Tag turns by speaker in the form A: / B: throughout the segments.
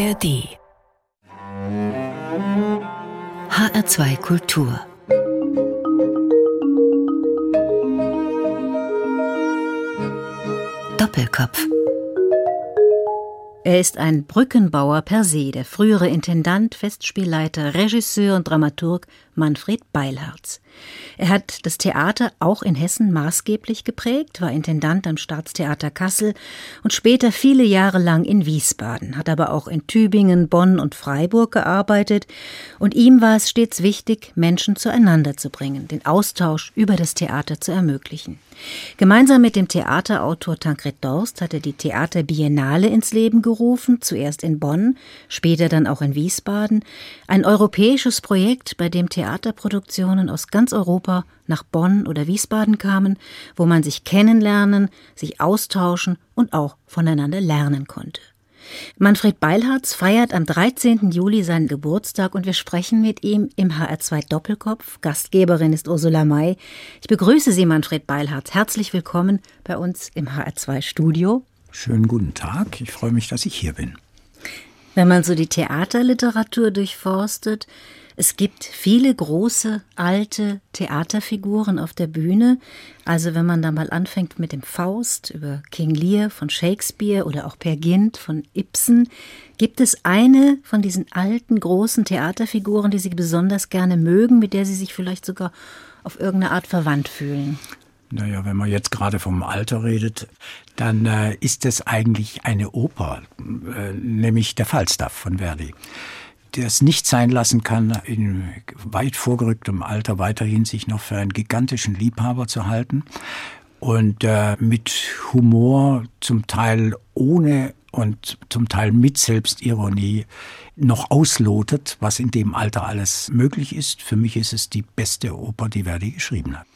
A: ARD HR2 Kultur. Doppelkopf.
B: Er ist ein Brückenbauer per se, der frühere Intendant, Festspielleiter, Regisseur und Dramaturg Manfred Beilharz. Er hat das Theater auch in Hessen maßgeblich geprägt, war Intendant am Staatstheater Kassel und später viele Jahre lang in Wiesbaden, hat aber auch in Tübingen, Bonn und Freiburg gearbeitet und ihm war es stets wichtig, Menschen zueinander zu bringen, den Austausch über das Theater zu ermöglichen. Gemeinsam mit dem Theaterautor Tancred Dorst hat er die Theaterbiennale ins Leben gerufen, zuerst in Bonn, später dann auch in Wiesbaden, ein europäisches Projekt, bei dem Theaterproduktionen aus ganz Europa nach Bonn oder Wiesbaden kamen, wo man sich kennenlernen, sich austauschen und auch voneinander lernen konnte. Manfred Beilharz feiert am 13. Juli seinen Geburtstag und wir sprechen mit ihm im HR2 Doppelkopf. Gastgeberin ist Ursula May. Ich begrüße Sie, Manfred Beilharz. Herzlich willkommen bei uns im HR2 Studio.
C: Schönen guten Tag. Ich freue mich, dass ich hier bin.
B: Wenn man so die Theaterliteratur durchforstet, es gibt viele große, alte Theaterfiguren auf der Bühne. Also wenn man da mal anfängt mit dem Faust über King Lear von Shakespeare oder auch Per Gynt von Ibsen, gibt es eine von diesen alten, großen Theaterfiguren, die Sie besonders gerne mögen, mit der Sie sich vielleicht sogar auf irgendeine Art verwandt fühlen?
C: Naja, wenn man jetzt gerade vom Alter redet, dann äh, ist es eigentlich eine Oper, äh, nämlich der Falstaff von Verdi es nicht sein lassen kann, in weit vorgerücktem Alter weiterhin sich noch für einen gigantischen Liebhaber zu halten und äh, mit Humor, zum Teil ohne und zum Teil mit Selbstironie noch auslotet, was in dem Alter alles möglich ist. Für mich ist es die beste Oper, die Verdi geschrieben hat.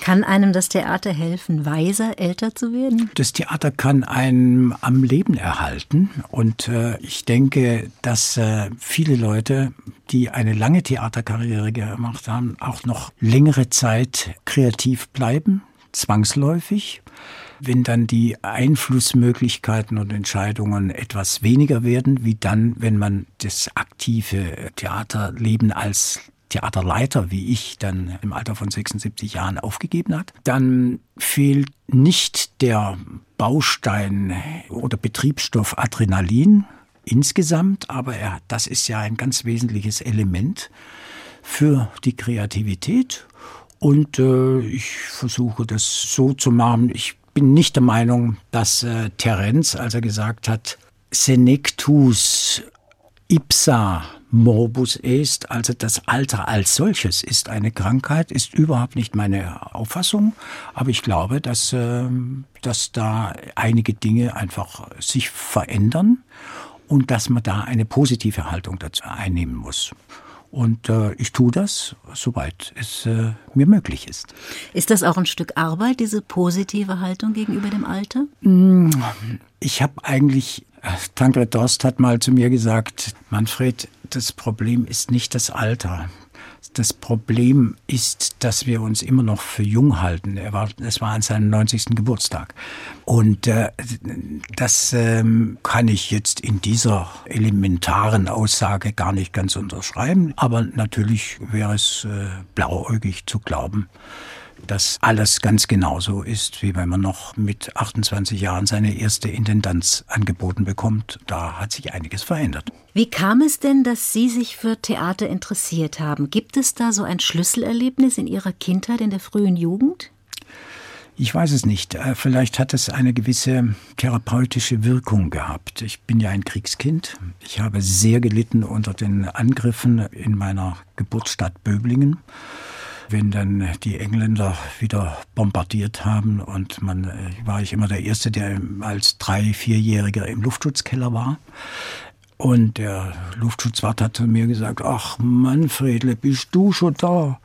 B: Kann einem das Theater helfen, weiser, älter zu werden?
C: Das Theater kann einem am Leben erhalten. Und äh, ich denke, dass äh, viele Leute, die eine lange Theaterkarriere gemacht haben, auch noch längere Zeit kreativ bleiben, zwangsläufig. Wenn dann die Einflussmöglichkeiten und Entscheidungen etwas weniger werden, wie dann, wenn man das aktive Theaterleben als Theaterleiter wie ich dann im Alter von 76 Jahren aufgegeben hat, dann fehlt nicht der Baustein oder Betriebsstoff Adrenalin insgesamt, aber er, das ist ja ein ganz wesentliches Element für die Kreativität. Und äh, ich versuche das so zu machen. Ich bin nicht der Meinung, dass äh, Terenz, als er gesagt hat, Senectus ipsa morbus est, also das Alter als solches ist eine Krankheit, ist überhaupt nicht meine Auffassung. Aber ich glaube, dass, äh, dass da einige Dinge einfach sich verändern und dass man da eine positive Haltung dazu einnehmen muss. Und äh, ich tue das, soweit es äh, mir möglich ist.
B: Ist das auch ein Stück Arbeit, diese positive Haltung gegenüber dem Alter?
C: Mm, ich habe eigentlich Tankred Dorst hat mal zu mir gesagt, Manfred, das Problem ist nicht das Alter. Das Problem ist, dass wir uns immer noch für jung halten. Er war, es war an seinem 90. Geburtstag. Und äh, das ähm, kann ich jetzt in dieser elementaren Aussage gar nicht ganz unterschreiben. Aber natürlich wäre es äh, blauäugig zu glauben, dass alles ganz genauso ist, wie wenn man noch mit 28 Jahren seine erste Intendanz angeboten bekommt. Da hat sich einiges verändert.
B: Wie kam es denn, dass Sie sich für Theater interessiert haben? Gibt es da so ein Schlüsselerlebnis in Ihrer Kindheit, in der frühen Jugend?
C: Ich weiß es nicht. Äh, vielleicht hat es eine gewisse therapeutische Wirkung gehabt. Ich bin ja ein Kriegskind. Ich habe sehr gelitten unter den Angriffen in meiner Geburtsstadt Böblingen wenn dann die Engländer wieder bombardiert haben und man äh, war ich immer der Erste, der als drei, vierjähriger im Luftschutzkeller war. Und der Luftschutzwart hat zu mir gesagt, ach Manfredle, bist du schon da?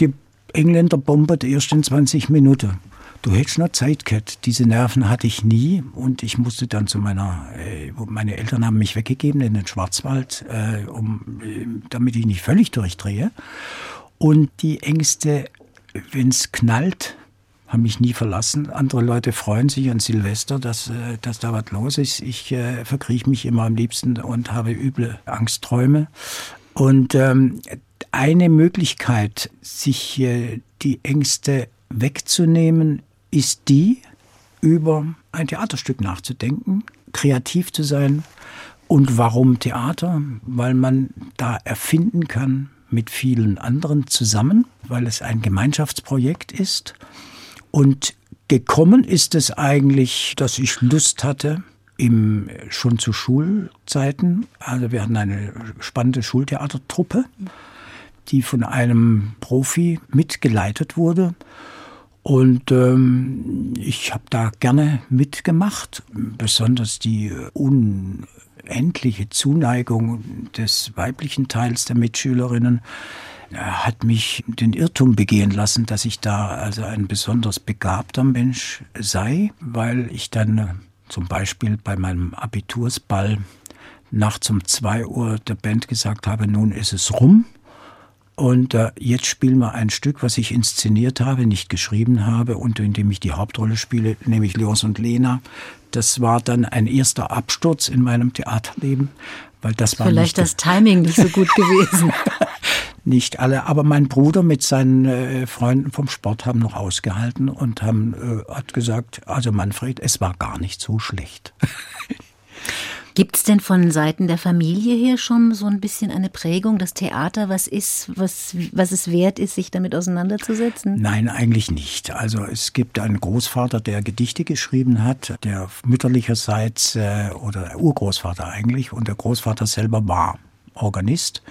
C: Die Engländer bombert erst in 20 Minuten. Du hättest noch Zeit gehabt. Diese Nerven hatte ich nie und ich musste dann zu meiner, äh, meine Eltern haben mich weggegeben in den Schwarzwald, äh, um, äh, damit ich nicht völlig durchdrehe. Und die Ängste, wenn es knallt, haben mich nie verlassen. Andere Leute freuen sich an Silvester, dass, äh, dass da was los ist. Ich äh, verkrieche mich immer am liebsten und habe üble Angstträume. Und ähm, eine Möglichkeit, sich äh, die Ängste wegzunehmen, ist die, über ein Theaterstück nachzudenken, kreativ zu sein. Und warum Theater? Weil man da erfinden kann mit vielen anderen zusammen, weil es ein Gemeinschaftsprojekt ist. Und gekommen ist es eigentlich, dass ich Lust hatte, im, schon zu Schulzeiten. Also wir hatten eine spannende Schultheatertruppe, die von einem Profi mitgeleitet wurde. Und ähm, ich habe da gerne mitgemacht, besonders die unendliche Zuneigung des weiblichen Teils der Mitschülerinnen hat mich den Irrtum begehen lassen, dass ich da also ein besonders begabter Mensch sei, weil ich dann äh, zum Beispiel bei meinem Abitursball nachts um zwei Uhr der Band gesagt habe, nun ist es rum. Und äh, jetzt spielen wir ein Stück, was ich inszeniert habe, nicht geschrieben habe und in dem ich die Hauptrolle spiele, nämlich Leos und Lena. Das war dann ein erster Absturz in meinem Theaterleben, weil das war
B: vielleicht das Timing nicht so gut gewesen.
C: nicht alle, aber mein Bruder mit seinen äh, Freunden vom Sport haben noch ausgehalten und haben äh, hat gesagt, also Manfred, es war gar nicht so schlecht.
B: Gibt es denn von Seiten der Familie her schon so ein bisschen eine Prägung, das Theater, was ist, was, was es wert ist, sich damit auseinanderzusetzen?
C: Nein, eigentlich nicht. Also es gibt einen Großvater, der Gedichte geschrieben hat, der mütterlicherseits äh, oder Urgroßvater eigentlich und der Großvater selber war Organist.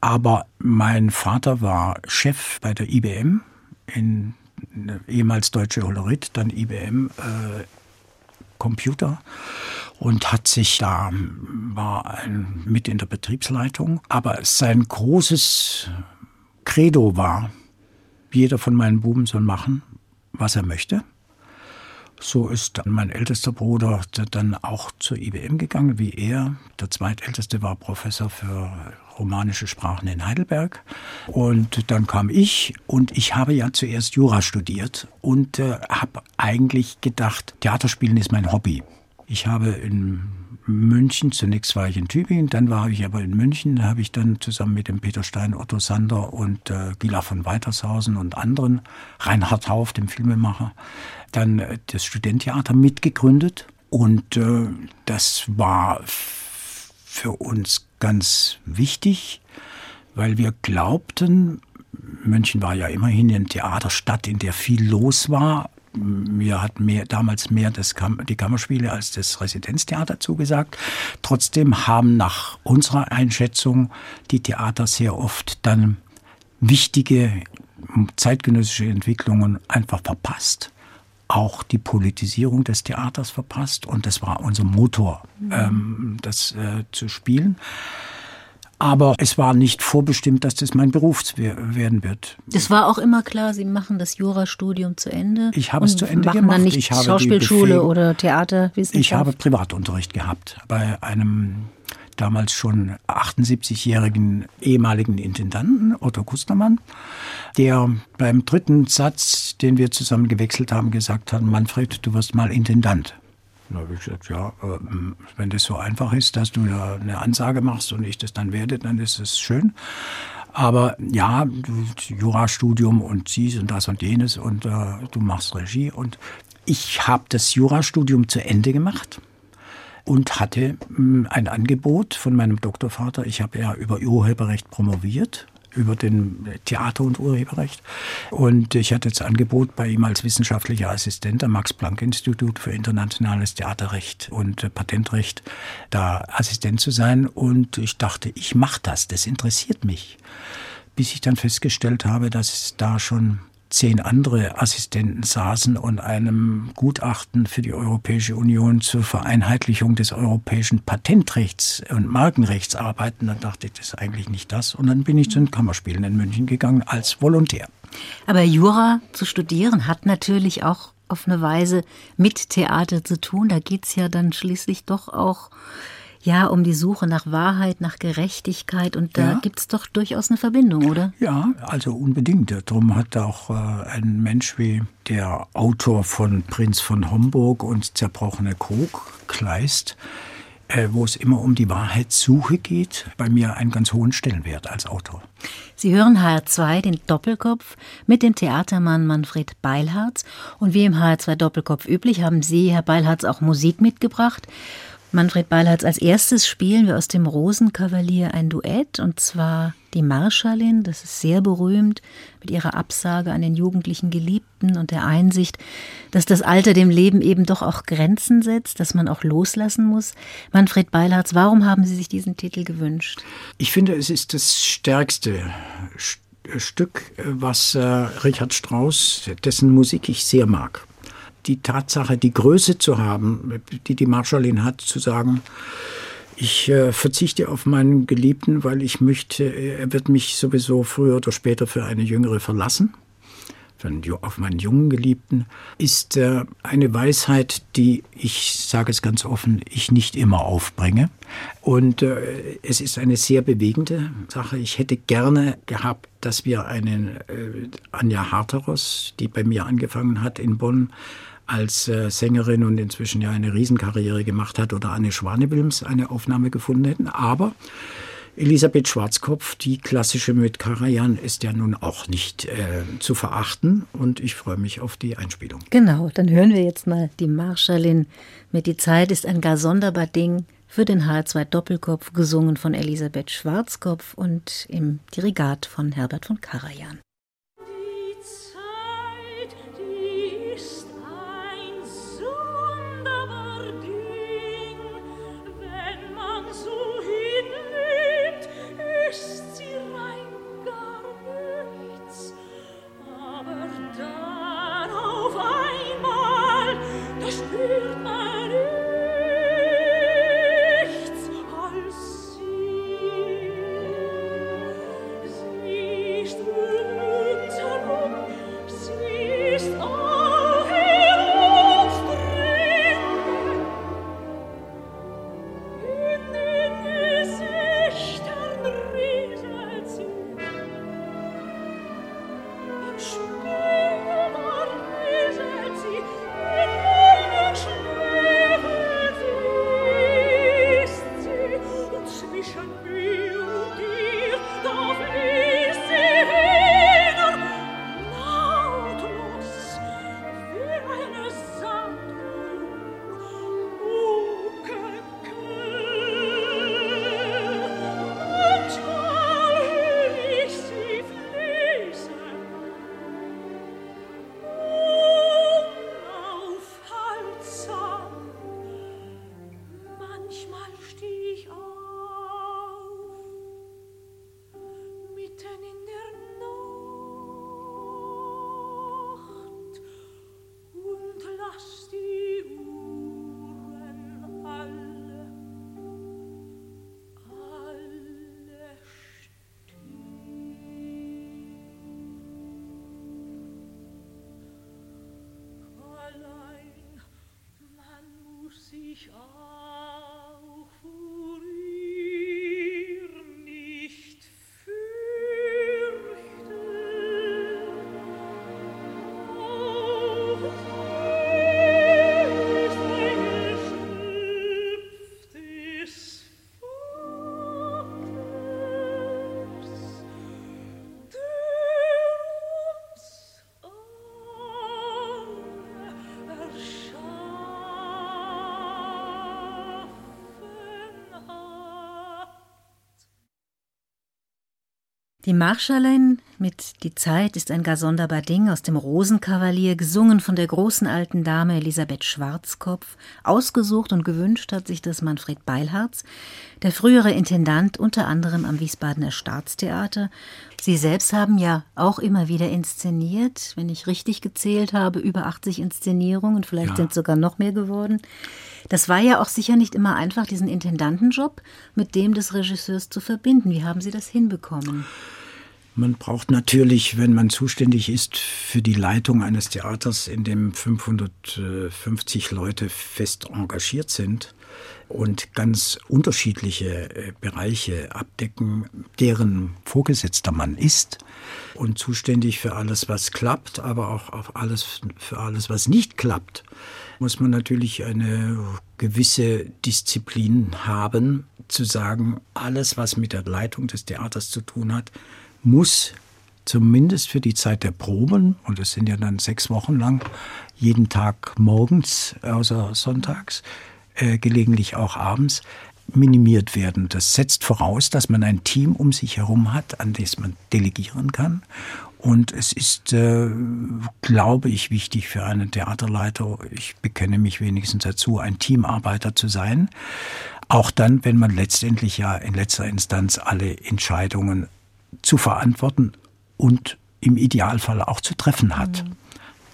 C: Aber mein Vater war Chef bei der IBM in ehemals Deutsche Holorit, dann IBM äh, Computer und hat sich da, war mit in der Betriebsleitung. Aber sein großes Credo war, jeder von meinen Buben soll machen, was er möchte. So ist dann mein ältester Bruder dann auch zur IBM gegangen, wie er. Der zweitälteste war Professor für romanische Sprachen in Heidelberg. Und dann kam ich und ich habe ja zuerst Jura studiert und äh, habe eigentlich gedacht, Theaterspielen ist mein Hobby. Ich habe in München, zunächst war ich in Tübingen, dann war ich aber in München, da habe ich dann zusammen mit dem Peter Stein, Otto Sander und äh, Gila von Weitershausen und anderen, Reinhard Hauf, dem Filmemacher, dann äh, das Studenttheater mitgegründet und äh, das war für uns ganz wichtig, weil wir glaubten, München war ja immerhin eine Theaterstadt, in der viel los war, mir hat mehr, damals mehr das Kam die Kammerspiele als das Residenztheater zugesagt. Trotzdem haben nach unserer Einschätzung die Theater sehr oft dann wichtige zeitgenössische Entwicklungen einfach verpasst. Auch die Politisierung des Theaters verpasst. Und das war unser Motor, mhm. ähm, das äh, zu spielen. Aber es war nicht vorbestimmt, dass das mein Beruf werden wird.
B: Das war auch immer klar, Sie machen das Jurastudium zu Ende.
C: Ich habe es zu Ende
B: machen
C: gemacht.
B: Dann nicht
C: ich habe
B: Schauspielschule oder Theaterwissenschaft.
C: Ich habe Privatunterricht gehabt bei einem damals schon 78-jährigen ehemaligen Intendanten, Otto Kustermann, der beim dritten Satz, den wir zusammen gewechselt haben, gesagt hat, Manfred, du wirst mal Intendant. Da habe ich gesagt, ja, ähm, wenn das so einfach ist, dass du da eine Ansage machst und ich das dann werde, dann ist es schön. Aber ja, Jurastudium und dies und das und jenes und äh, du machst Regie. Und ich habe das Jurastudium zu Ende gemacht und hatte mh, ein Angebot von meinem Doktorvater. Ich habe ja über Urheberrecht promoviert über den Theater- und Urheberrecht. Und ich hatte das Angebot, bei ihm als wissenschaftlicher Assistent am Max-Planck-Institut für internationales Theaterrecht und Patentrecht da Assistent zu sein. Und ich dachte, ich mache das, das interessiert mich. Bis ich dann festgestellt habe, dass es da schon zehn andere Assistenten saßen und einem Gutachten für die Europäische Union zur Vereinheitlichung des europäischen Patentrechts und Markenrechts arbeiten. Dann dachte ich, das ist eigentlich nicht das. Und dann bin ich zu den Kammerspielen in München gegangen als Volontär.
B: Aber Jura zu studieren hat natürlich auch auf eine Weise mit Theater zu tun. Da geht es ja dann schließlich doch auch
D: Ja, um die Suche nach Wahrheit, nach Gerechtigkeit. Und da ja. gibt es doch durchaus eine Verbindung, oder?
C: Ja, also unbedingt. Darum hat auch äh, ein Mensch wie der Autor von Prinz von Homburg und Zerbrochene Krug, Kleist, äh, wo es immer um die Wahrheitssuche geht, bei mir einen ganz hohen Stellenwert als Autor.
D: Sie hören HR2 den Doppelkopf mit dem Theatermann Manfred Beilharz. Und wie im HR2 Doppelkopf üblich haben Sie, Herr Beilharz, auch Musik mitgebracht. Manfred Beilharz, als erstes spielen wir aus dem Rosenkavalier ein Duett, und zwar die Marschallin, das ist sehr berühmt, mit ihrer Absage an den jugendlichen Geliebten und der Einsicht, dass das Alter dem Leben eben doch auch Grenzen setzt, dass man auch loslassen muss. Manfred Beilharz, warum haben Sie sich diesen Titel gewünscht?
C: Ich finde, es ist das stärkste Stück, was äh, Richard Strauss, dessen Musik ich sehr mag die Tatsache, die Größe zu haben, die die Marschallin hat, zu sagen, ich äh, verzichte auf meinen Geliebten, weil ich möchte, er wird mich sowieso früher oder später für eine Jüngere verlassen, auf meinen jungen Geliebten, ist äh, eine Weisheit, die ich sage es ganz offen, ich nicht immer aufbringe. Und äh, es ist eine sehr bewegende Sache. Ich hätte gerne gehabt, dass wir einen äh, Anja Harteros, die bei mir angefangen hat in Bonn, als äh, Sängerin und inzwischen ja eine Riesenkarriere gemacht hat, oder Anne Schwanewilms eine Aufnahme gefunden hätten. Aber Elisabeth Schwarzkopf, die klassische mit Karajan, ist ja nun auch nicht äh, zu verachten und ich freue mich auf die Einspielung.
D: Genau, dann hören wir jetzt mal die Marschallin mit Die Zeit ist ein gar sonderbar Ding für den H2 Doppelkopf, gesungen von Elisabeth Schwarzkopf und im Dirigat von Herbert von Karajan. Die Marschallin mit Die Zeit ist ein gar sonderbar Ding aus dem Rosenkavalier, gesungen von der großen alten Dame Elisabeth Schwarzkopf, ausgesucht und gewünscht hat sich das Manfred Beilharz, der frühere Intendant unter anderem am Wiesbadener Staatstheater. Sie selbst haben ja auch immer wieder inszeniert, wenn ich richtig gezählt habe, über 80 Inszenierungen, vielleicht ja. sind sogar noch mehr geworden. Das war ja auch sicher nicht immer einfach, diesen Intendantenjob mit dem des Regisseurs zu verbinden. Wie haben Sie das hinbekommen?
C: Man braucht natürlich, wenn man zuständig ist für die Leitung eines Theaters, in dem 550 Leute fest engagiert sind und ganz unterschiedliche äh, Bereiche abdecken, deren Vorgesetzter man ist und zuständig für alles, was klappt, aber auch auf alles, für alles, was nicht klappt, muss man natürlich eine gewisse Disziplin haben, zu sagen, alles, was mit der Leitung des Theaters zu tun hat, muss zumindest für die Zeit der Proben, und es sind ja dann sechs Wochen lang, jeden Tag morgens, außer sonntags, äh, gelegentlich auch abends, minimiert werden. Das setzt voraus, dass man ein Team um sich herum hat, an das man delegieren kann. Und es ist, äh, glaube ich, wichtig für einen Theaterleiter, ich bekenne mich wenigstens dazu, ein Teamarbeiter zu sein. Auch dann, wenn man letztendlich ja in letzter Instanz alle Entscheidungen zu verantworten und im Idealfall auch zu treffen hat. Mhm.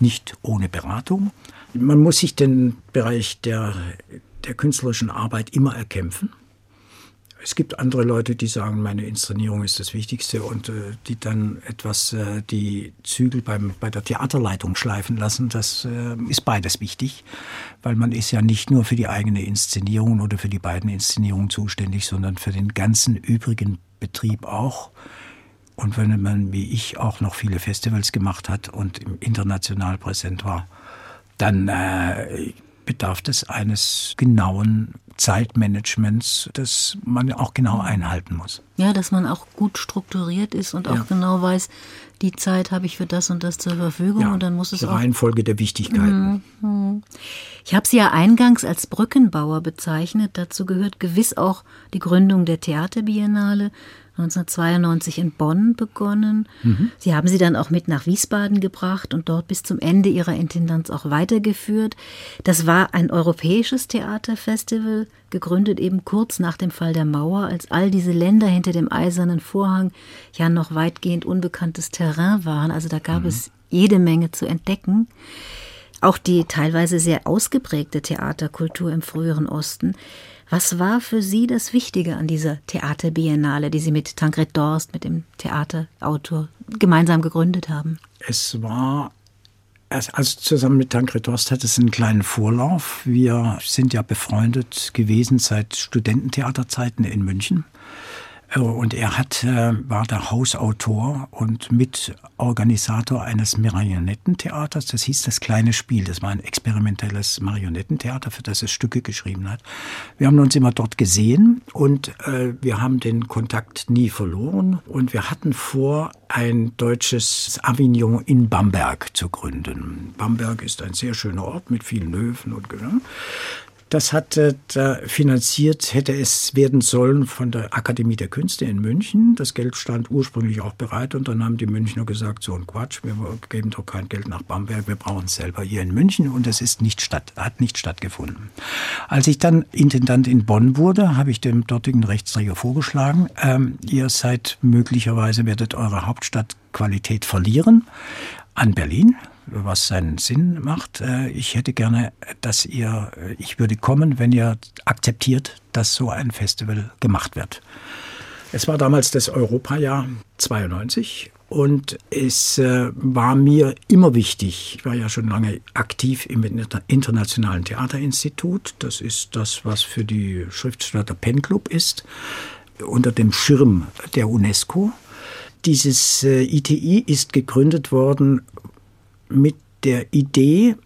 C: Nicht ohne Beratung. Man muss sich den Bereich der, der künstlerischen Arbeit immer erkämpfen. Es gibt andere Leute, die sagen, meine Inszenierung ist das Wichtigste und äh, die dann etwas äh, die Zügel beim, bei der Theaterleitung schleifen lassen. Das äh, ist beides wichtig, weil man ist ja nicht nur für die eigene Inszenierung oder für die beiden Inszenierungen zuständig, sondern für den ganzen übrigen Betrieb auch. Und wenn man wie ich auch noch viele Festivals gemacht hat und international präsent war, dann äh, bedarf es eines genauen Zeitmanagements, das man auch genau einhalten muss.
B: Ja, dass man auch gut strukturiert ist und auch ja. genau weiß, die Zeit habe ich für das und das zur Verfügung ja, und dann muss es
C: die
B: auch.
C: Reihenfolge der Wichtigkeiten. Mhm.
B: Ich habe Sie ja eingangs als Brückenbauer bezeichnet. Dazu gehört gewiss auch die Gründung der Theaterbiennale 1992 in Bonn begonnen. Mhm. Sie haben sie dann auch mit nach Wiesbaden gebracht und dort bis zum Ende ihrer Intendanz auch weitergeführt. Das war ein europäisches Theaterfestival, gegründet eben kurz nach dem Fall der Mauer, als all diese Länder hinter dem eisernen Vorhang ja noch weitgehend unbekanntes Terrain waren. Also da gab mhm. es jede Menge zu entdecken. Auch die teilweise sehr ausgeprägte Theaterkultur im früheren Osten was war für Sie das Wichtige an dieser Theaterbiennale, die Sie mit Tancred Dorst, mit dem Theaterautor, gemeinsam gegründet haben?
C: Es war also zusammen mit Tancred Dorst hat es einen kleinen Vorlauf. Wir sind ja befreundet gewesen seit Studententheaterzeiten in München. Äh, und er hat, äh, war der Hausautor und Mitorganisator eines Marionettentheaters. Das hieß Das kleine Spiel. Das war ein experimentelles Marionettentheater, für das es Stücke geschrieben hat. Wir haben uns immer dort gesehen und äh, wir haben den Kontakt nie verloren. Und wir hatten vor, ein deutsches Avignon in Bamberg zu gründen. Bamberg ist ein sehr schöner Ort mit vielen Löwen und das hat äh, finanziert, hätte es werden sollen von der Akademie der Künste in München. Das Geld stand ursprünglich auch bereit und dann haben die Münchner gesagt, so ein Quatsch, wir geben doch kein Geld nach Bamberg, wir brauchen es selber hier in München und es ist nicht statt, hat nicht stattgefunden. Als ich dann Intendant in Bonn wurde, habe ich dem dortigen Rechtsträger vorgeschlagen, ähm, ihr seid möglicherweise, werdet eure Hauptstadtqualität verlieren an Berlin was seinen Sinn macht. Äh, ich hätte gerne, dass ihr, äh, ich würde kommen, wenn ihr akzeptiert, dass so ein Festival gemacht wird. Es war damals das Europajahr 92 und es äh, war mir immer wichtig, ich war ja schon lange aktiv im Internationalen Theaterinstitut, das ist das, was für die Schriftsteller Pen Club ist, unter dem Schirm der UNESCO. Dieses ITI ist gegründet worden mit der Idee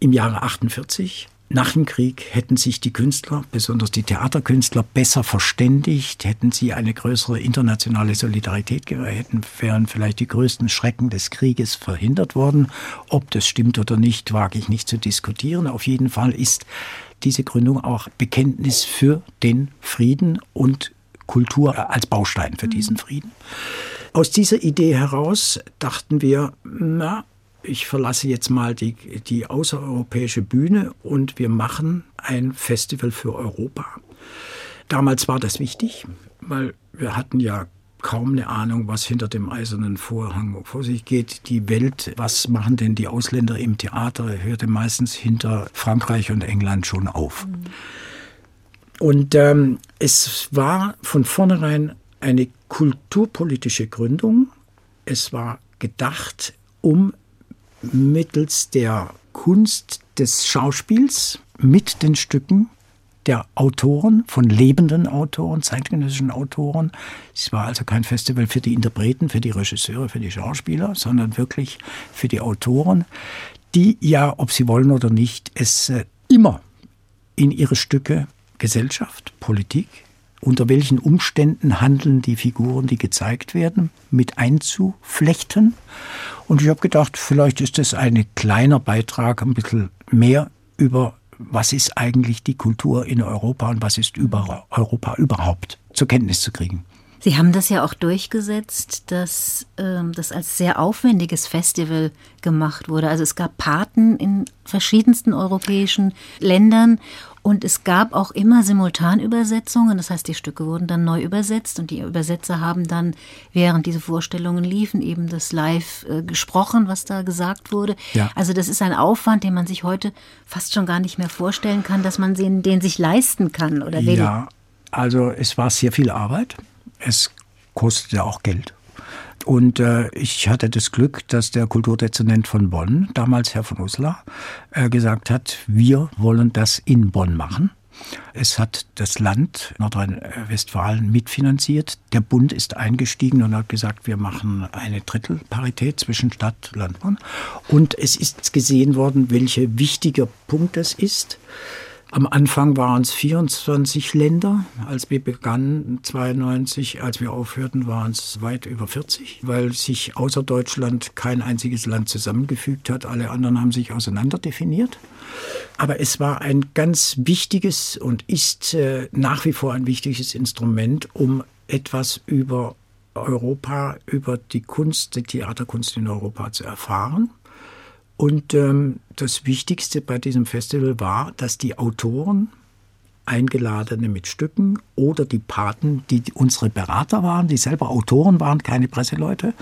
C: im Jahre 48, nach dem Krieg hätten sich die Künstler, besonders die Theaterkünstler, besser verständigt, hätten sie eine größere internationale Solidarität hätten, wären vielleicht die größten Schrecken des Krieges verhindert worden. Ob das stimmt oder nicht, wage ich nicht zu diskutieren. Auf jeden Fall ist diese Gründung auch Bekenntnis für den Frieden und Kultur als Baustein für diesen Frieden. Aus dieser Idee heraus dachten wir, na, ich verlasse jetzt mal die, die außereuropäische Bühne und wir machen ein Festival für Europa. Damals war das wichtig, weil wir hatten ja kaum eine Ahnung, was hinter dem eisernen Vorhang vor sich geht. Die Welt, was machen denn die Ausländer im Theater, hörte meistens hinter Frankreich und England schon auf. Und ähm, es war von vornherein eine kulturpolitische Gründung. Es war gedacht, um mittels der Kunst des Schauspiels mit den Stücken der Autoren, von lebenden Autoren, zeitgenössischen Autoren. Es war also kein Festival für die Interpreten, für die Regisseure, für die Schauspieler, sondern wirklich für die Autoren, die ja, ob sie wollen oder nicht, es äh, immer in ihre Stücke Gesellschaft, Politik, unter welchen Umständen handeln die Figuren, die gezeigt werden, mit einzuflechten. Und ich habe gedacht, vielleicht ist das ein kleiner Beitrag, ein bisschen mehr über was ist eigentlich die Kultur in Europa und was ist über Europa überhaupt zur Kenntnis zu kriegen.
B: Sie haben das ja auch durchgesetzt, dass ähm, das als sehr aufwendiges Festival gemacht wurde. Also es gab Paten in verschiedensten europäischen Ländern und es gab auch immer Simultanübersetzungen. Das heißt, die Stücke wurden dann neu übersetzt und die Übersetzer haben dann, während diese Vorstellungen liefen, eben das live äh, gesprochen, was da gesagt wurde. Ja. Also das ist ein Aufwand, den man sich heute fast schon gar nicht mehr vorstellen kann, dass man den, den sich leisten kann oder will.
C: Ja, also es war sehr viel Arbeit es kostete auch Geld. Und äh, ich hatte das Glück, dass der Kulturdezernent von Bonn, damals Herr von Uslar, äh, gesagt hat, wir wollen das in Bonn machen. Es hat das Land Nordrhein-Westfalen mitfinanziert. Der Bund ist eingestiegen und hat gesagt, wir machen eine Drittelparität zwischen Stadt und Land. Und es ist gesehen worden, welcher wichtiger Punkt das ist. Am Anfang waren es 24 Länder. Als wir begannen, 92, als wir aufhörten, waren es weit über 40, weil sich außer Deutschland kein einziges Land zusammengefügt hat. Alle anderen haben sich auseinander definiert. Aber es war ein ganz wichtiges und ist äh, nach wie vor ein wichtiges Instrument, um etwas über Europa, über die Kunst, die Theaterkunst in Europa zu erfahren. Und ähm, das Wichtigste bei diesem Festival war, dass die Autoren, Eingeladene mit Stücken oder die Paten, die unsere Berater waren, die selber Autoren waren, keine Presseleute,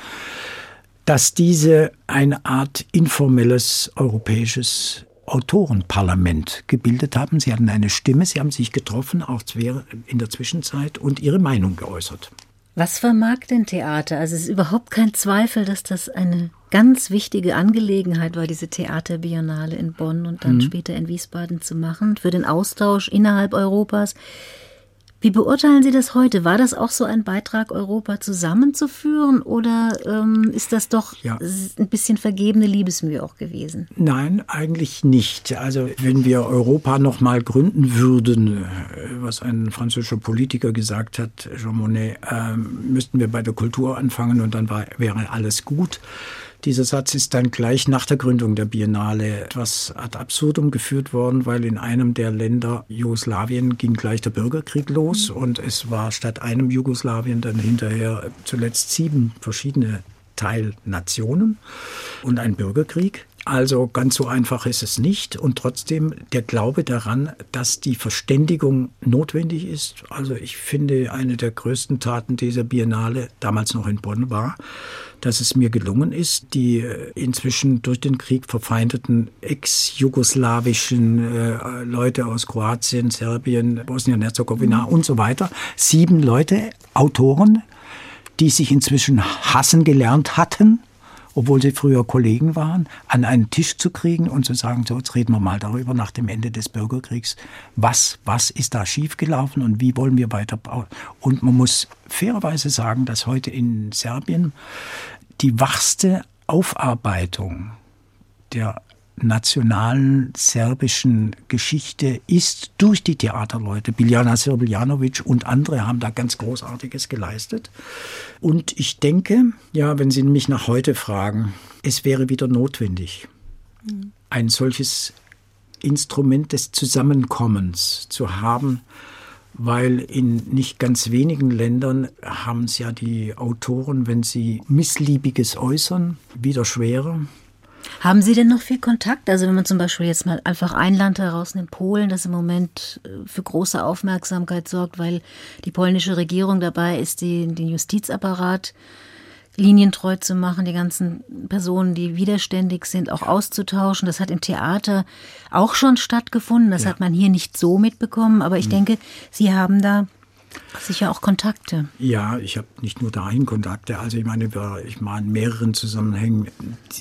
C: dass diese eine Art informelles europäisches Autorenparlament gebildet haben. Sie hatten eine Stimme, sie haben sich getroffen, auch in der Zwischenzeit, und ihre Meinung geäußert.
B: Was vermag denn Theater? Also es ist überhaupt kein Zweifel, dass das eine ganz wichtige Angelegenheit war, diese Theaterbiennale in Bonn und dann mhm. später in Wiesbaden zu machen, für den Austausch innerhalb Europas. Wie beurteilen Sie das heute? War das auch so ein Beitrag, Europa zusammenzuführen oder ähm, ist das doch ja. ein bisschen vergebene Liebesmühe auch gewesen?
C: Nein, eigentlich nicht. Also wenn wir Europa noch mal gründen würden, äh, was ein französischer Politiker gesagt hat, Jean Monnet, äh, müssten wir bei der Kultur anfangen und dann war, wäre alles gut. Dieser Satz ist dann gleich nach der Gründung der Biennale etwas ad absurdum geführt worden, weil in einem der Länder Jugoslawien ging gleich der Bürgerkrieg los mhm. und es war statt einem Jugoslawien dann hinterher zuletzt sieben verschiedene Teilnationen und ein Bürgerkrieg. Also ganz so einfach ist es nicht und trotzdem der Glaube daran, dass die Verständigung notwendig ist. Also ich finde, eine der größten Taten dieser Biennale damals noch in Bonn war, dass es mir gelungen ist, die äh, inzwischen durch den Krieg verfeindeten ex-jugoslawischen äh, Leute aus Kroatien, Serbien, Bosnien-Herzegowina und so weiter, sieben Leute, Autoren, die sich inzwischen hassen gelernt hatten, obwohl sie früher Kollegen waren, an einen Tisch zu kriegen und zu sagen, so, jetzt reden wir mal darüber nach dem Ende des Bürgerkriegs, was, was ist da schiefgelaufen und wie wollen wir weiterbauen. Und man muss fairerweise sagen, dass heute in Serbien die wachste Aufarbeitung der nationalen serbischen Geschichte ist durch die Theaterleute. Biljana Sirbiljanovic und andere haben da ganz Großartiges geleistet. Und ich denke, ja, wenn Sie mich nach heute fragen, es wäre wieder notwendig, ein solches Instrument des Zusammenkommens zu haben, weil in nicht ganz wenigen Ländern haben es ja die Autoren, wenn sie Missliebiges äußern, wieder schwerer.
B: Haben Sie denn noch viel Kontakt? Also wenn man zum Beispiel jetzt mal einfach ein Land herausnimmt, Polen, das im Moment äh, für große Aufmerksamkeit sorgt, weil die polnische Regierung dabei ist, die, den Justizapparat linientreu zu machen, die ganzen Personen, die widerständig sind, auch auszutauschen. Das hat im Theater auch schon stattgefunden. Das ja. hat man hier nicht so mitbekommen. Aber ich mhm. denke, Sie haben da Sicher auch Kontakte.
C: Ja, ich habe nicht nur dahin Kontakte. Also ich meine, ich meine in mehreren Zusammenhängen.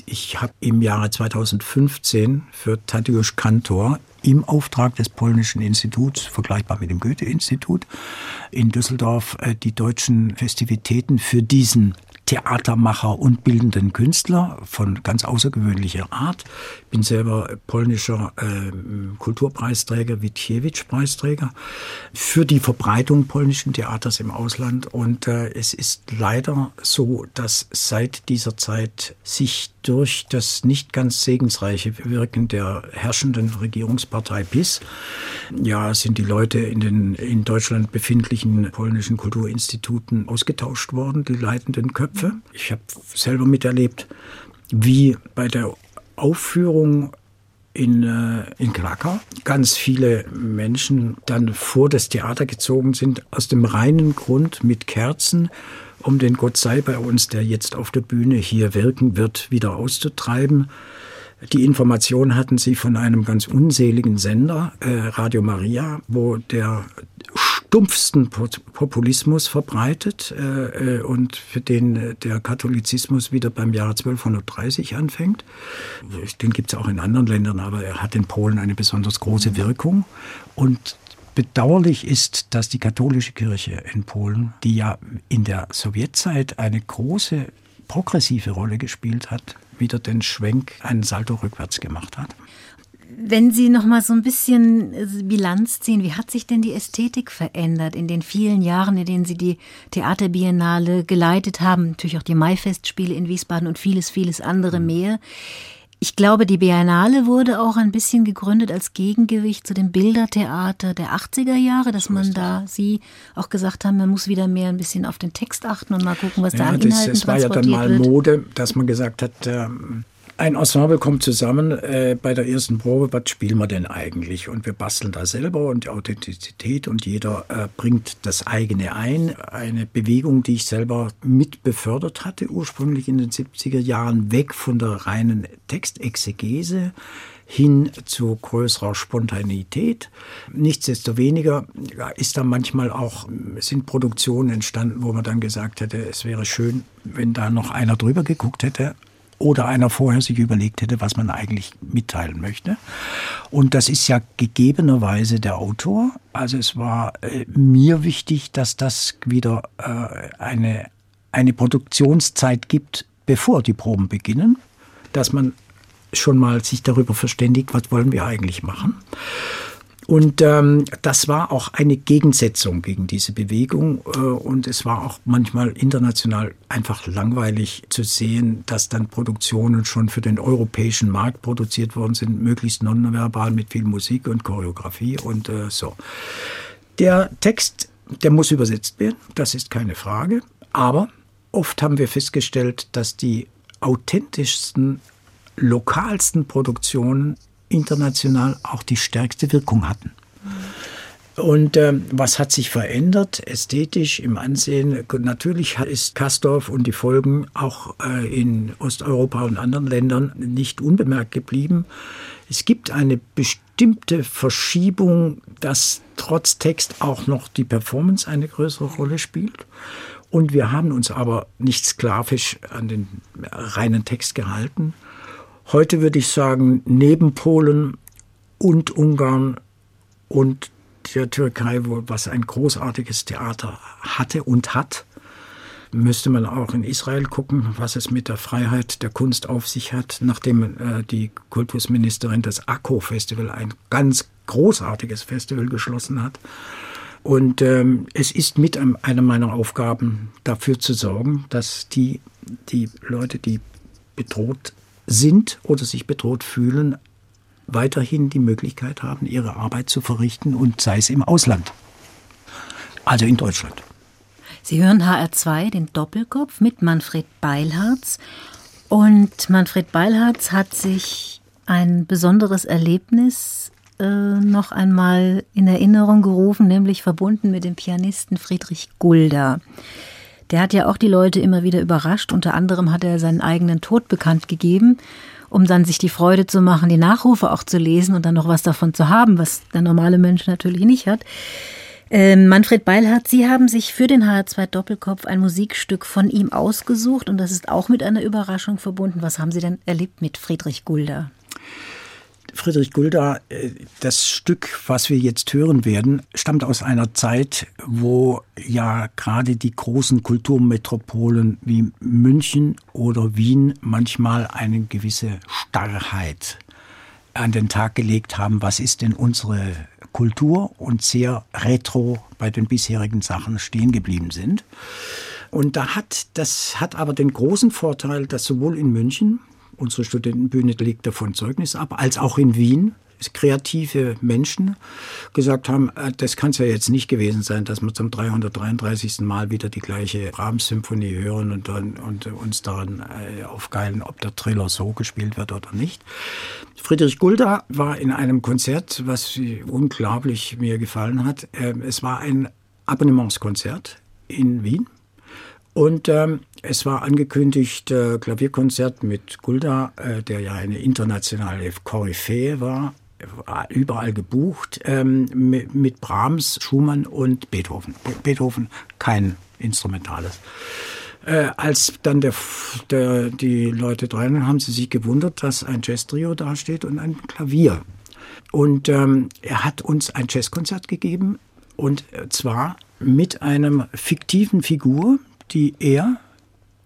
C: Ich habe im Jahre 2015 für Tadeusz Kantor im Auftrag des Polnischen Instituts, vergleichbar mit dem Goethe-Institut, in Düsseldorf äh, die deutschen Festivitäten für diesen Theatermacher und bildenden Künstler von ganz außergewöhnlicher Art. Bin selber polnischer äh, Kulturpreisträger, Witkiewicz-Preisträger für die Verbreitung polnischen Theaters im Ausland. Und äh, es ist leider so, dass seit dieser Zeit sich durch das nicht ganz segensreiche Wirken der herrschenden Regierungspartei PiS, ja, sind die Leute in den in Deutschland befindlichen polnischen Kulturinstituten ausgetauscht worden, die leitenden Köpfe. Ich habe selber miterlebt, wie bei der Aufführung in, äh, in Krakau ganz viele Menschen dann vor das Theater gezogen sind, aus dem reinen Grund mit Kerzen um den Gott sei bei uns, der jetzt auf der Bühne hier wirken wird, wieder auszutreiben. Die Information hatten sie von einem ganz unseligen Sender, äh, Radio Maria, wo der stumpfsten Populismus verbreitet äh, äh, und für den der Katholizismus wieder beim Jahre 1230 anfängt. Den gibt es auch in anderen Ländern, aber er hat in Polen eine besonders große Wirkung. Und Bedauerlich ist, dass die katholische Kirche in Polen, die ja in der Sowjetzeit eine große progressive Rolle gespielt hat, wieder den Schwenk, einen Salto rückwärts gemacht hat.
B: Wenn Sie noch mal so ein bisschen äh, Bilanz ziehen, wie hat sich denn die Ästhetik verändert in den vielen Jahren, in denen Sie die Theaterbiennale geleitet haben, natürlich auch die Maifestspiele in Wiesbaden und vieles, vieles andere mehr. Ich glaube, die Biennale wurde auch ein bisschen gegründet als Gegengewicht zu dem Bildertheater der 80er Jahre, dass man da, Sie auch gesagt haben, man muss wieder mehr ein bisschen auf den Text achten und mal gucken, was ja, da an Inhalten das,
C: das war ja dann mal wird. Mode, dass man gesagt hat, ähm, ein Ensemble kommt zusammen äh, bei der ersten Probe, was spielen wir denn eigentlich? Und wir basteln da selber und die Authentizität und jeder äh, bringt das eigene ein. Eine Bewegung, die ich selber mit befördert hatte, ursprünglich in den 70er Jahren, weg von der reinen Textexegese hin zu größerer Spontanität. Nichtsdestoweniger ist da manchmal auch, sind Produktionen entstanden, wo man dann gesagt hätte, es wäre schön, wenn da noch einer drüber geguckt hätte oder einer vorher sich überlegt hätte, was man eigentlich mitteilen möchte. Und das ist ja gegebenerweise der Autor. Also es war äh, mir wichtig, dass das wieder äh, eine, eine Produktionszeit gibt, bevor die Proben beginnen, dass man schon mal sich darüber verständigt, was wollen wir eigentlich machen. Und ähm, das war auch eine Gegensetzung gegen diese Bewegung. Äh, und es war auch manchmal international einfach langweilig zu sehen, dass dann Produktionen schon für den europäischen Markt produziert worden sind, möglichst nonverbal mit viel Musik und Choreografie und äh, so. Der Text, der muss übersetzt werden, das ist keine Frage. Aber oft haben wir festgestellt, dass die authentischsten, lokalsten Produktionen international auch die stärkste Wirkung hatten. Und ähm, was hat sich verändert ästhetisch im Ansehen? Natürlich ist Kastorf und die Folgen auch äh, in Osteuropa und anderen Ländern nicht unbemerkt geblieben. Es gibt eine bestimmte Verschiebung, dass trotz Text auch noch die Performance eine größere Rolle spielt. Und wir haben uns aber nicht sklavisch an den reinen Text gehalten, Heute würde ich sagen, neben Polen und Ungarn und der Türkei, was ein großartiges Theater hatte und hat, müsste man auch in Israel gucken, was es mit der Freiheit der Kunst auf sich hat, nachdem äh, die Kultusministerin das Akko-Festival, ein ganz großartiges Festival, geschlossen hat. Und ähm, es ist mit einer meiner Aufgaben, dafür zu sorgen, dass die, die Leute, die bedroht sind oder sich bedroht fühlen, weiterhin die Möglichkeit haben, ihre Arbeit zu verrichten und sei es im Ausland, also in Deutschland.
B: Sie hören HR2, den Doppelkopf mit Manfred Beilharz. Und Manfred Beilharz hat sich ein besonderes Erlebnis äh, noch einmal in Erinnerung gerufen, nämlich verbunden mit dem Pianisten Friedrich Gulda. Der hat ja auch die Leute immer wieder überrascht. Unter anderem hat er seinen eigenen Tod bekannt gegeben, um dann sich die Freude zu machen, die Nachrufe auch zu lesen und dann noch was davon zu haben, was der normale Mensch natürlich nicht hat. Äh, Manfred Beilhardt, Sie haben sich für den HR2 Doppelkopf ein Musikstück von ihm ausgesucht und das ist auch mit einer Überraschung verbunden. Was haben Sie denn erlebt mit Friedrich Gulda?
C: Friedrich Gulda, äh, das Stück, was wir jetzt hören werden, stammt aus einer Zeit, wo ja gerade die großen Kulturmetropolen wie München oder Wien manchmal eine gewisse Starrheit an den Tag gelegt haben. Was ist denn unsere Kultur und sehr retro bei den bisherigen Sachen stehen geblieben sind. Und da hat, das hat aber den großen Vorteil, dass sowohl in München Unsere Studentenbühne legt davon Zeugnis ab, als auch in Wien kreative Menschen gesagt haben, äh, das kann es ja jetzt nicht gewesen sein, dass wir zum 333. Mal wieder die gleiche Brahms-Symphonie hören und, dann, und uns daran äh, aufgeilen, ob der Triller so gespielt wird oder nicht. Friedrich Gulda war in einem Konzert, was unglaublich mir gefallen hat. Ähm, es war ein Abonnementskonzert in Wien und ähm, es war angekündigt äh, Klavierkonzert mit Gulda, äh, der ja eine internationale Koryphäe war, war überall gebucht, ähm, mit, mit, Brahms, Schumann und Beethoven. Be Beethoven kein Instrumentales. Äh, als dann der, der, die Leute waren, haben sie sich gewundert, dass ein Jazz-Trio dasteht und ein Klavier. Und ähm, er hat uns ein Jazzkonzert gegeben und zwar mit einer fiktiven Figur, die er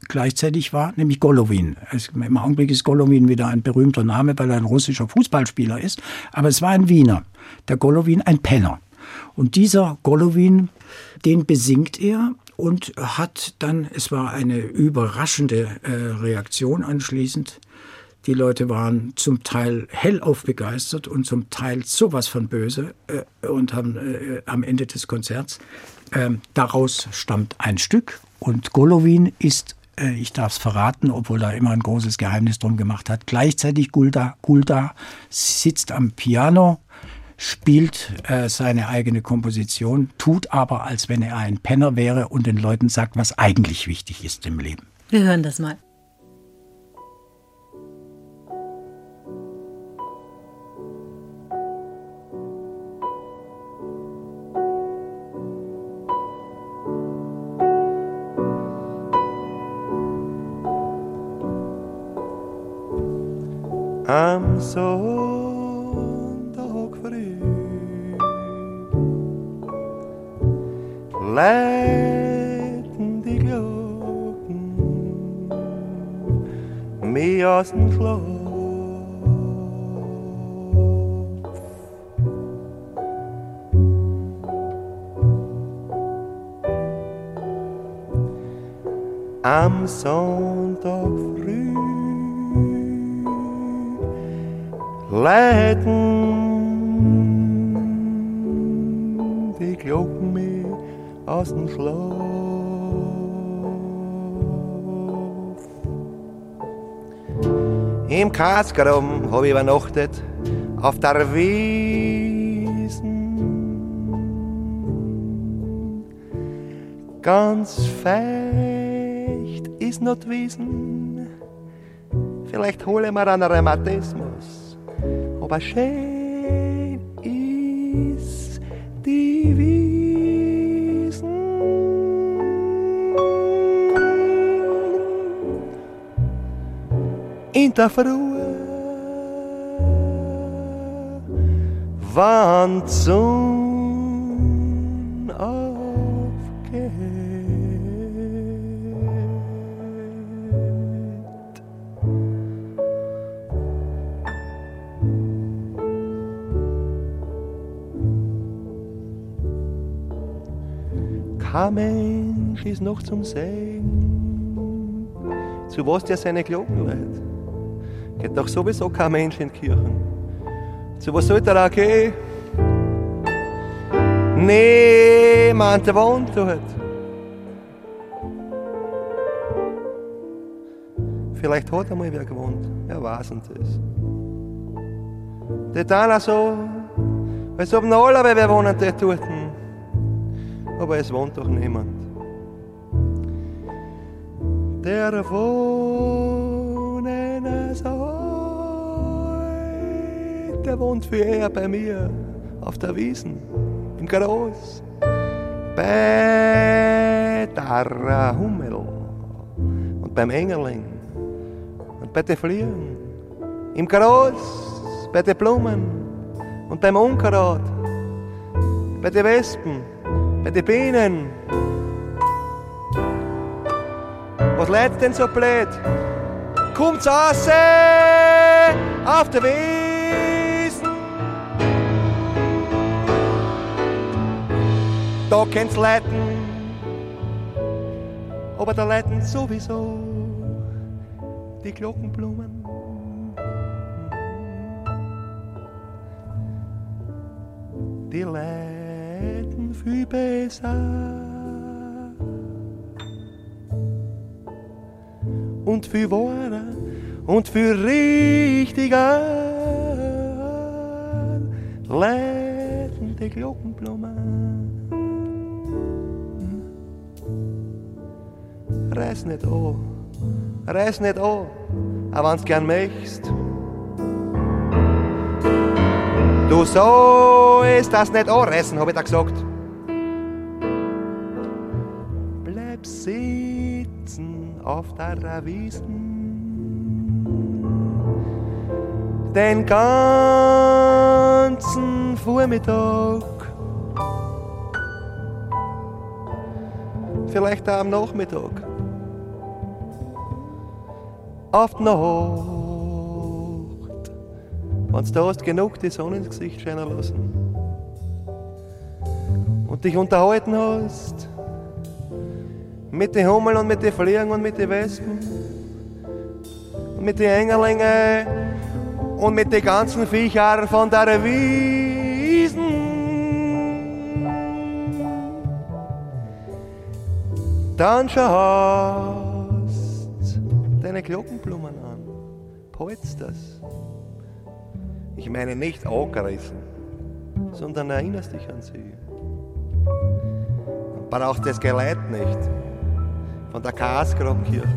C: gleichzeitig war, nämlich Golovin. Im Augenblick ist Golovin wieder ein berühmter Name, weil er ein russischer Fußballspieler ist, aber es war ein Wiener. Der Golovin, ein Penner. Und dieser Golovin, den besingt er und hat dann, es war eine überraschende äh, Reaktion anschließend. Die Leute waren zum Teil hellauf begeistert und zum Teil sowas von böse äh, und haben äh, am Ende des Konzerts ähm, daraus stammt ein Stück und Golovin ist äh, ich darf es verraten, obwohl er immer ein großes Geheimnis drum gemacht hat. Gleichzeitig Gulda, Gulda sitzt am Piano, spielt äh, seine eigene Komposition, tut aber, als wenn er ein Penner wäre und den Leuten sagt, was eigentlich wichtig ist im Leben.
B: Wir hören das mal.
E: Am Sonntag früh läuten die Glocken mich aus dem Schlaf. Am Sonntag leiten die Glocken mich aus dem Schlaf. Im Kaskarum hab ich übernachtet auf der Wiesen. Ganz feucht ist not Wiesen, vielleicht hole ich mir einen Rheumatismus aber schön ist die Wiesen. In der Früh, wann zum Kein Mensch ist noch zum Sehen. Zu was der seine Glocken lädt, geht doch sowieso kein Mensch in die Kirchen. Zu was sollte er auch gehen? Niemand wohnt dort. Vielleicht hat er mal wer gewohnt, wer weiß denn das. Die tun auch so, als ob noch alle wer wohnen dort. Aber es wohnt doch niemand. Der wohnen soll, der wohnt für er bei mir auf der Wiesen, im Groß. bei der Hummel. Und beim Engerling. Und bei den Fliegen, im Gras, bei den Blumen. Und beim Unkraut, bei den Wespen, bei den Bienen. Was leid's denn so blöd? Kommt's raus auf der Wiesen. Da kennt's leiten, aber da leiten sowieso die Glockenblumen. Die leiten viel besser. und viel wahrer und viel richtiger leiten die Glockenblumen. Reiß nicht an, reiß nicht an, auch wenn's gern möchtest. Du sollst das nicht anreißen, hab ich da gesagt. Auf der Wiesen. Den ganzen Vormittag. Vielleicht auch am Nachmittag. Auf die Nacht. Wenn du hast, genug die Sonne ins Gesicht scheinen lassen. Und dich unterhalten hast. Mit den Hummeln und mit den Fliegen und mit den Wespen. Und mit den Engerlingen und mit den ganzen Viechern von der Wiesen. Dann schaust deine Glockenblumen an, polst das. Ich meine nicht angerissen, sondern erinnerst dich an sie. Und brauchst das Geleit nicht von der Karlsgrabkirche.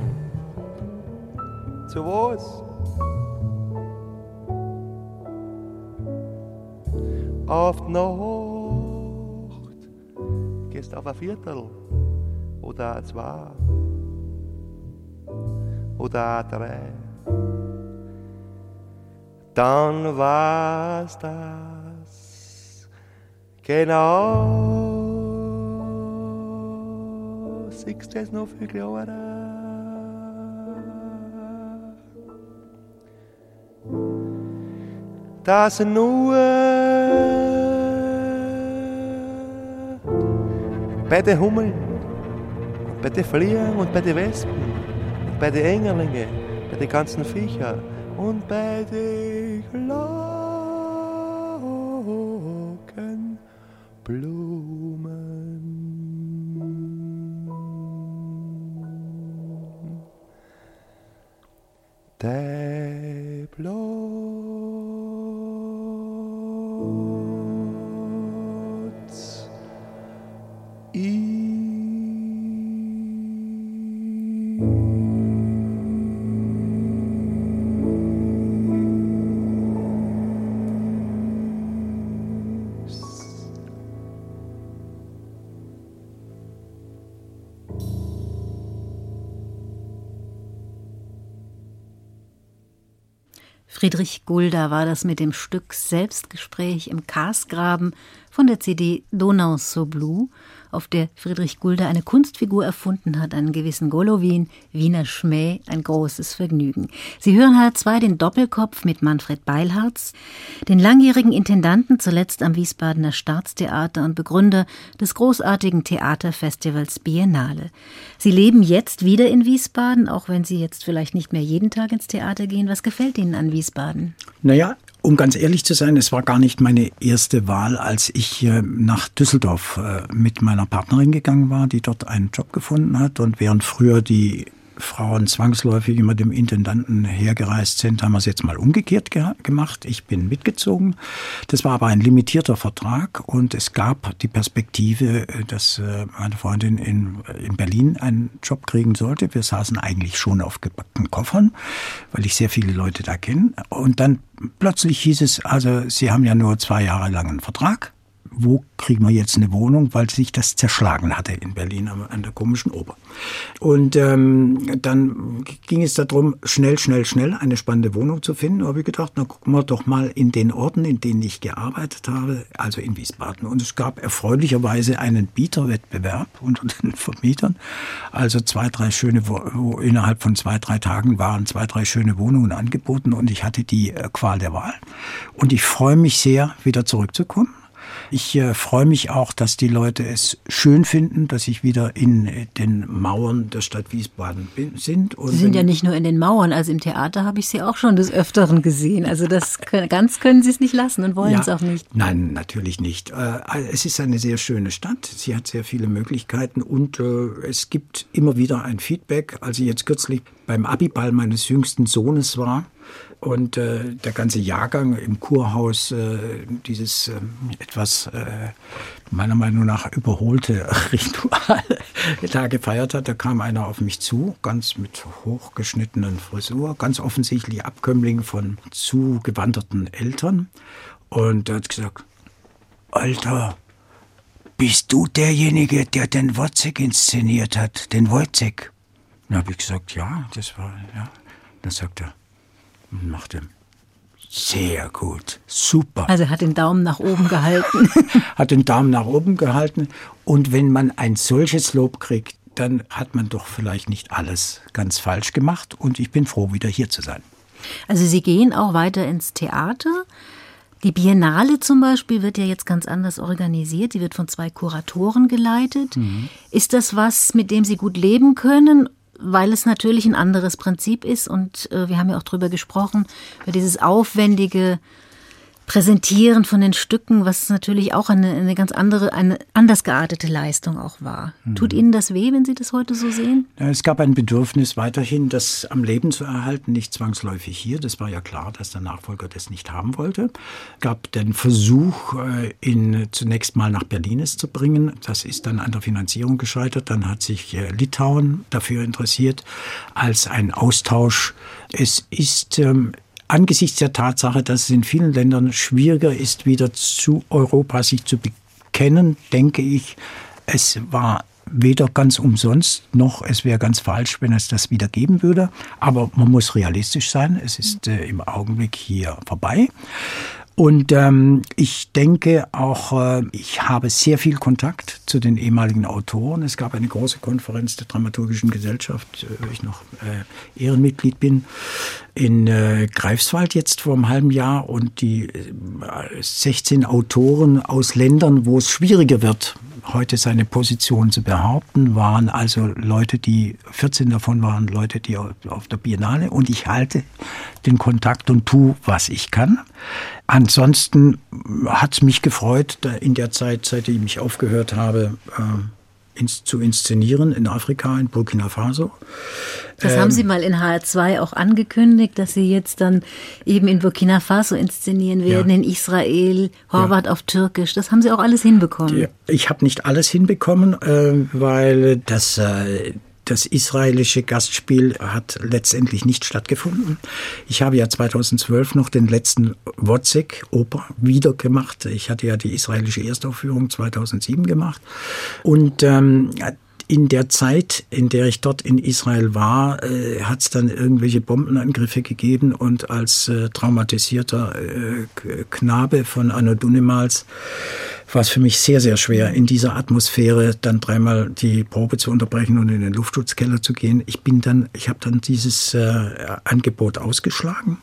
E: Zu was? auf die Nacht. Gehst auf ein Viertel oder zwei oder drei. Dann war's das genau. Siehst du es noch viel klarer? Das nur bei den Hummeln, und bei den Fliegen und bei den Wespen, und bei den Engerlingen, bei den ganzen Viechern und bei den Glockenblumen. Der Platz
B: Friedrich Gulda war das mit dem Stück Selbstgespräch im Karsgraben von der CD Donau so Blue, auf der Friedrich Gulda eine Kunstfigur erfunden hat, einen gewissen Golovin, Wiener Schmäh, ein großes Vergnügen. Sie hören H2 den Doppelkopf mit Manfred Beilharz, den langjährigen Intendanten zuletzt am Wiesbadener Staatstheater und Begründer des großartigen Theaterfestivals Biennale. Sie leben jetzt wieder in Wiesbaden, auch wenn Sie jetzt vielleicht nicht mehr jeden Tag ins Theater gehen. Was gefällt Ihnen an Wiesbaden?
C: Naja, um ganz ehrlich zu sein, es war gar nicht meine erste Wahl, als ich äh, nach Düsseldorf äh, mit meiner Partnerin gegangen war, die dort einen Job gefunden hat. Und während früher die Frauen zwangsläufig immer dem Intendanten hergereist sind, haben wir es jetzt mal umgekehrt ge gemacht. Ich bin mitgezogen. Das war aber ein limitierter Vertrag und es gab die Perspektive, äh, dass äh, meine Freundin in, in Berlin einen Job kriegen sollte. Wir saßen eigentlich schon auf gebackenen Koffern, weil ich sehr viele Leute da kenne. Und dann plötzlich hieß es, also Sie haben ja nur zwei Jahre lang einen Vertrag wo kriegen wir jetzt eine Wohnung, weil sich das zerschlagen hatte in Berlin an der komischen Oper. Und ähm, dann ging es darum, schnell, schnell, schnell eine spannende Wohnung zu finden. Da habe ich gedacht, na gucken wir doch mal in den Orten, in denen ich gearbeitet habe, also in Wiesbaden. Und es gab erfreulicherweise einen Bieterwettbewerb unter den Vermietern. Also zwei, drei schöne, innerhalb von zwei, drei Tagen waren zwei, drei schöne Wohnungen angeboten und ich hatte die äh, Qual der Wahl. Und ich freue mich sehr, wieder zurückzukommen. Ich äh, freue mich auch, dass die Leute es schön finden, dass ich wieder in äh, den Mauern der Stadt Wiesbaden bin, sind.
B: Und sie sind ja nicht nur in den Mauern, also im Theater habe ich Sie auch schon des Öfteren gesehen. Also das ganz können Sie es nicht lassen und wollen ja, es auch nicht.
C: Nein, natürlich nicht. Äh, es ist eine sehr schöne Stadt. Sie hat sehr viele Möglichkeiten und äh, es gibt immer wieder ein Feedback. Also jetzt kürzlich beim Abiball meines jüngsten Sohnes war, und äh, der ganze Jahrgang im Kurhaus, äh, dieses äh, etwas meiner Meinung nach überholte Ritual da gefeiert hat, da kam einer auf mich zu, ganz mit hochgeschnittenen Frisur, ganz offensichtlich Abkömmling von zugewanderten Eltern. Und er hat gesagt, Alter, bist du derjenige, der den Wozzeck inszeniert hat, den Wojcek? Dann habe ich gesagt, ja, das war, ja. Dann sagt er, und machte sehr gut, super.
B: Also hat den Daumen nach oben gehalten.
C: hat den Daumen nach oben gehalten. Und wenn man ein solches Lob kriegt, dann hat man doch vielleicht nicht alles ganz falsch gemacht. Und ich bin froh, wieder hier zu sein.
B: Also Sie gehen auch weiter ins Theater. Die Biennale zum Beispiel wird ja jetzt ganz anders organisiert. Sie wird von zwei Kuratoren geleitet. Mhm. Ist das was, mit dem Sie gut leben können? Weil es natürlich ein anderes Prinzip ist und äh, wir haben ja auch drüber gesprochen, über dieses aufwendige Präsentieren von den Stücken, was natürlich auch eine, eine ganz andere, eine anders geartete Leistung auch war. Mhm. Tut Ihnen das weh, wenn Sie das heute so sehen?
C: Es gab ein Bedürfnis, weiterhin das am Leben zu erhalten, nicht zwangsläufig hier. Das war ja klar, dass der Nachfolger das nicht haben wollte. Es gab den Versuch, äh, ihn zunächst mal nach Berlin es zu bringen. Das ist dann an der Finanzierung gescheitert. Dann hat sich äh, Litauen dafür interessiert als ein Austausch. Es ist ähm, angesichts der Tatsache, dass es in vielen Ländern schwieriger ist, wieder zu Europa sich zu bekennen, denke ich, es war weder ganz umsonst noch es wäre ganz falsch, wenn es das wieder geben würde. Aber man muss realistisch sein. Es ist äh, im Augenblick hier vorbei. Und ähm, ich denke auch, äh, ich habe sehr viel Kontakt zu den ehemaligen Autoren. Es gab eine große Konferenz der Dramaturgischen Gesellschaft, äh, wo ich noch äh, Ehrenmitglied bin, in äh, Greifswald jetzt vor einem halben Jahr. Und die äh, 16 Autoren aus Ländern, wo es schwieriger wird, heute seine Position zu behaupten, waren also Leute, die, 14 davon waren Leute, die auf der Biennale und ich halte den Kontakt und tu, was ich kann. Ansonsten hat es mich gefreut, in der Zeit, seitdem ich aufgehört habe, äh, ins, zu inszenieren in Afrika, in Burkina Faso.
B: Das ähm, haben Sie mal in HR2 auch angekündigt, dass Sie jetzt dann eben in Burkina Faso inszenieren werden, ja. in Israel, Horvath ja. auf Türkisch. Das haben Sie auch alles hinbekommen.
C: Ich habe nicht alles hinbekommen, äh, weil das äh, das israelische Gastspiel hat letztendlich nicht stattgefunden. Ich habe ja 2012 noch den letzten Wozzeck-Oper wieder gemacht. Ich hatte ja die israelische Erstaufführung 2007 gemacht. Und ähm, in der Zeit, in der ich dort in Israel war, äh, hat es dann irgendwelche Bombenangriffe gegeben und als äh, traumatisierter äh, Knabe von Anno Dunemals war es für mich sehr, sehr schwer, in dieser Atmosphäre dann dreimal die Probe zu unterbrechen und in den Luftschutzkeller zu gehen. Ich bin dann, ich habe dann dieses äh, Angebot ausgeschlagen.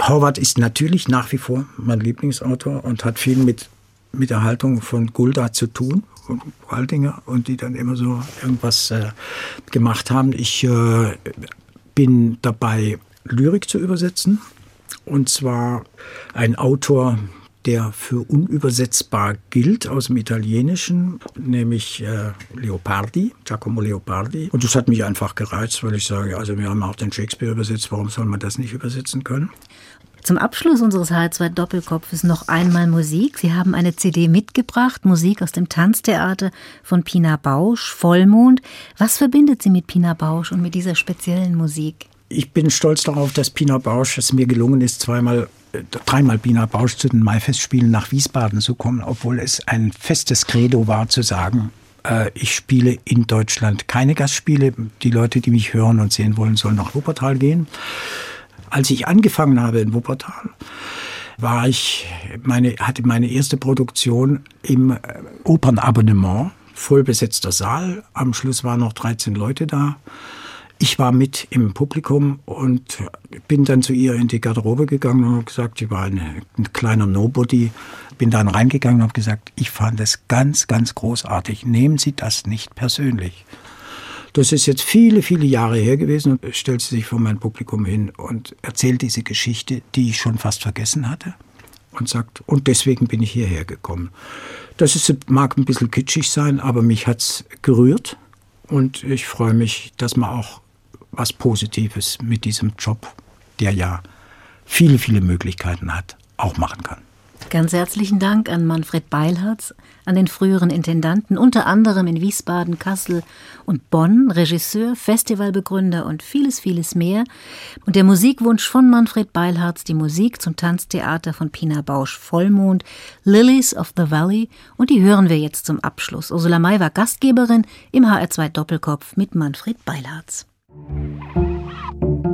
C: Horvath ist natürlich nach wie vor mein Lieblingsautor und hat viel mit, mit der Haltung von Gulda zu tun, und Waldinger, und die dann immer so irgendwas äh, gemacht haben. Ich äh, bin dabei, Lyrik zu übersetzen. Und zwar ein Autor, der für unübersetzbar gilt aus dem Italienischen, nämlich äh, Leopardi, Giacomo Leopardi. Und das hat mich einfach gereizt, weil ich sage, also wir haben auch den Shakespeare übersetzt, warum soll man das nicht übersetzen können?
B: Zum Abschluss unseres HR2 Doppelkopfes noch einmal Musik. Sie haben eine CD mitgebracht, Musik aus dem Tanztheater von Pina Bausch, Vollmond. Was verbindet Sie mit Pina Bausch und mit dieser speziellen Musik?
C: Ich bin stolz darauf, dass Pina Bausch es mir gelungen ist, zweimal dreimal Bina Bausch zu den Maifestspielen nach Wiesbaden zu kommen, obwohl es ein festes Credo war zu sagen, äh, ich spiele in Deutschland keine Gastspiele. Die Leute, die mich hören und sehen wollen, sollen nach Wuppertal gehen. Als ich angefangen habe in Wuppertal, war ich meine, hatte meine erste Produktion im äh, Opernabonnement, vollbesetzter Saal. Am Schluss waren noch 13 Leute da. Ich war mit im Publikum und bin dann zu ihr in die Garderobe gegangen und habe gesagt, ich war ein, ein kleiner Nobody, bin dann reingegangen und habe gesagt, ich fand es ganz, ganz großartig. Nehmen Sie das nicht persönlich. Das ist jetzt viele, viele Jahre her gewesen und stellt sie sich vor mein Publikum hin und erzählt diese Geschichte, die ich schon fast vergessen hatte und sagt, und deswegen bin ich hierher gekommen. Das ist, mag ein bisschen kitschig sein, aber mich hat es gerührt und ich freue mich, dass man auch was Positives mit diesem Job, der ja viele, viele Möglichkeiten hat, auch machen kann.
B: Ganz herzlichen Dank an Manfred Beilharz, an den früheren Intendanten, unter anderem in Wiesbaden, Kassel und Bonn, Regisseur, Festivalbegründer und vieles, vieles mehr. Und der Musikwunsch von Manfred Beilharz, die Musik zum Tanztheater von Pina Bausch Vollmond, Lilies of the Valley, und die hören wir jetzt zum Abschluss. Ursula May war Gastgeberin im HR2 Doppelkopf mit Manfred Beilharz.
F: Mehr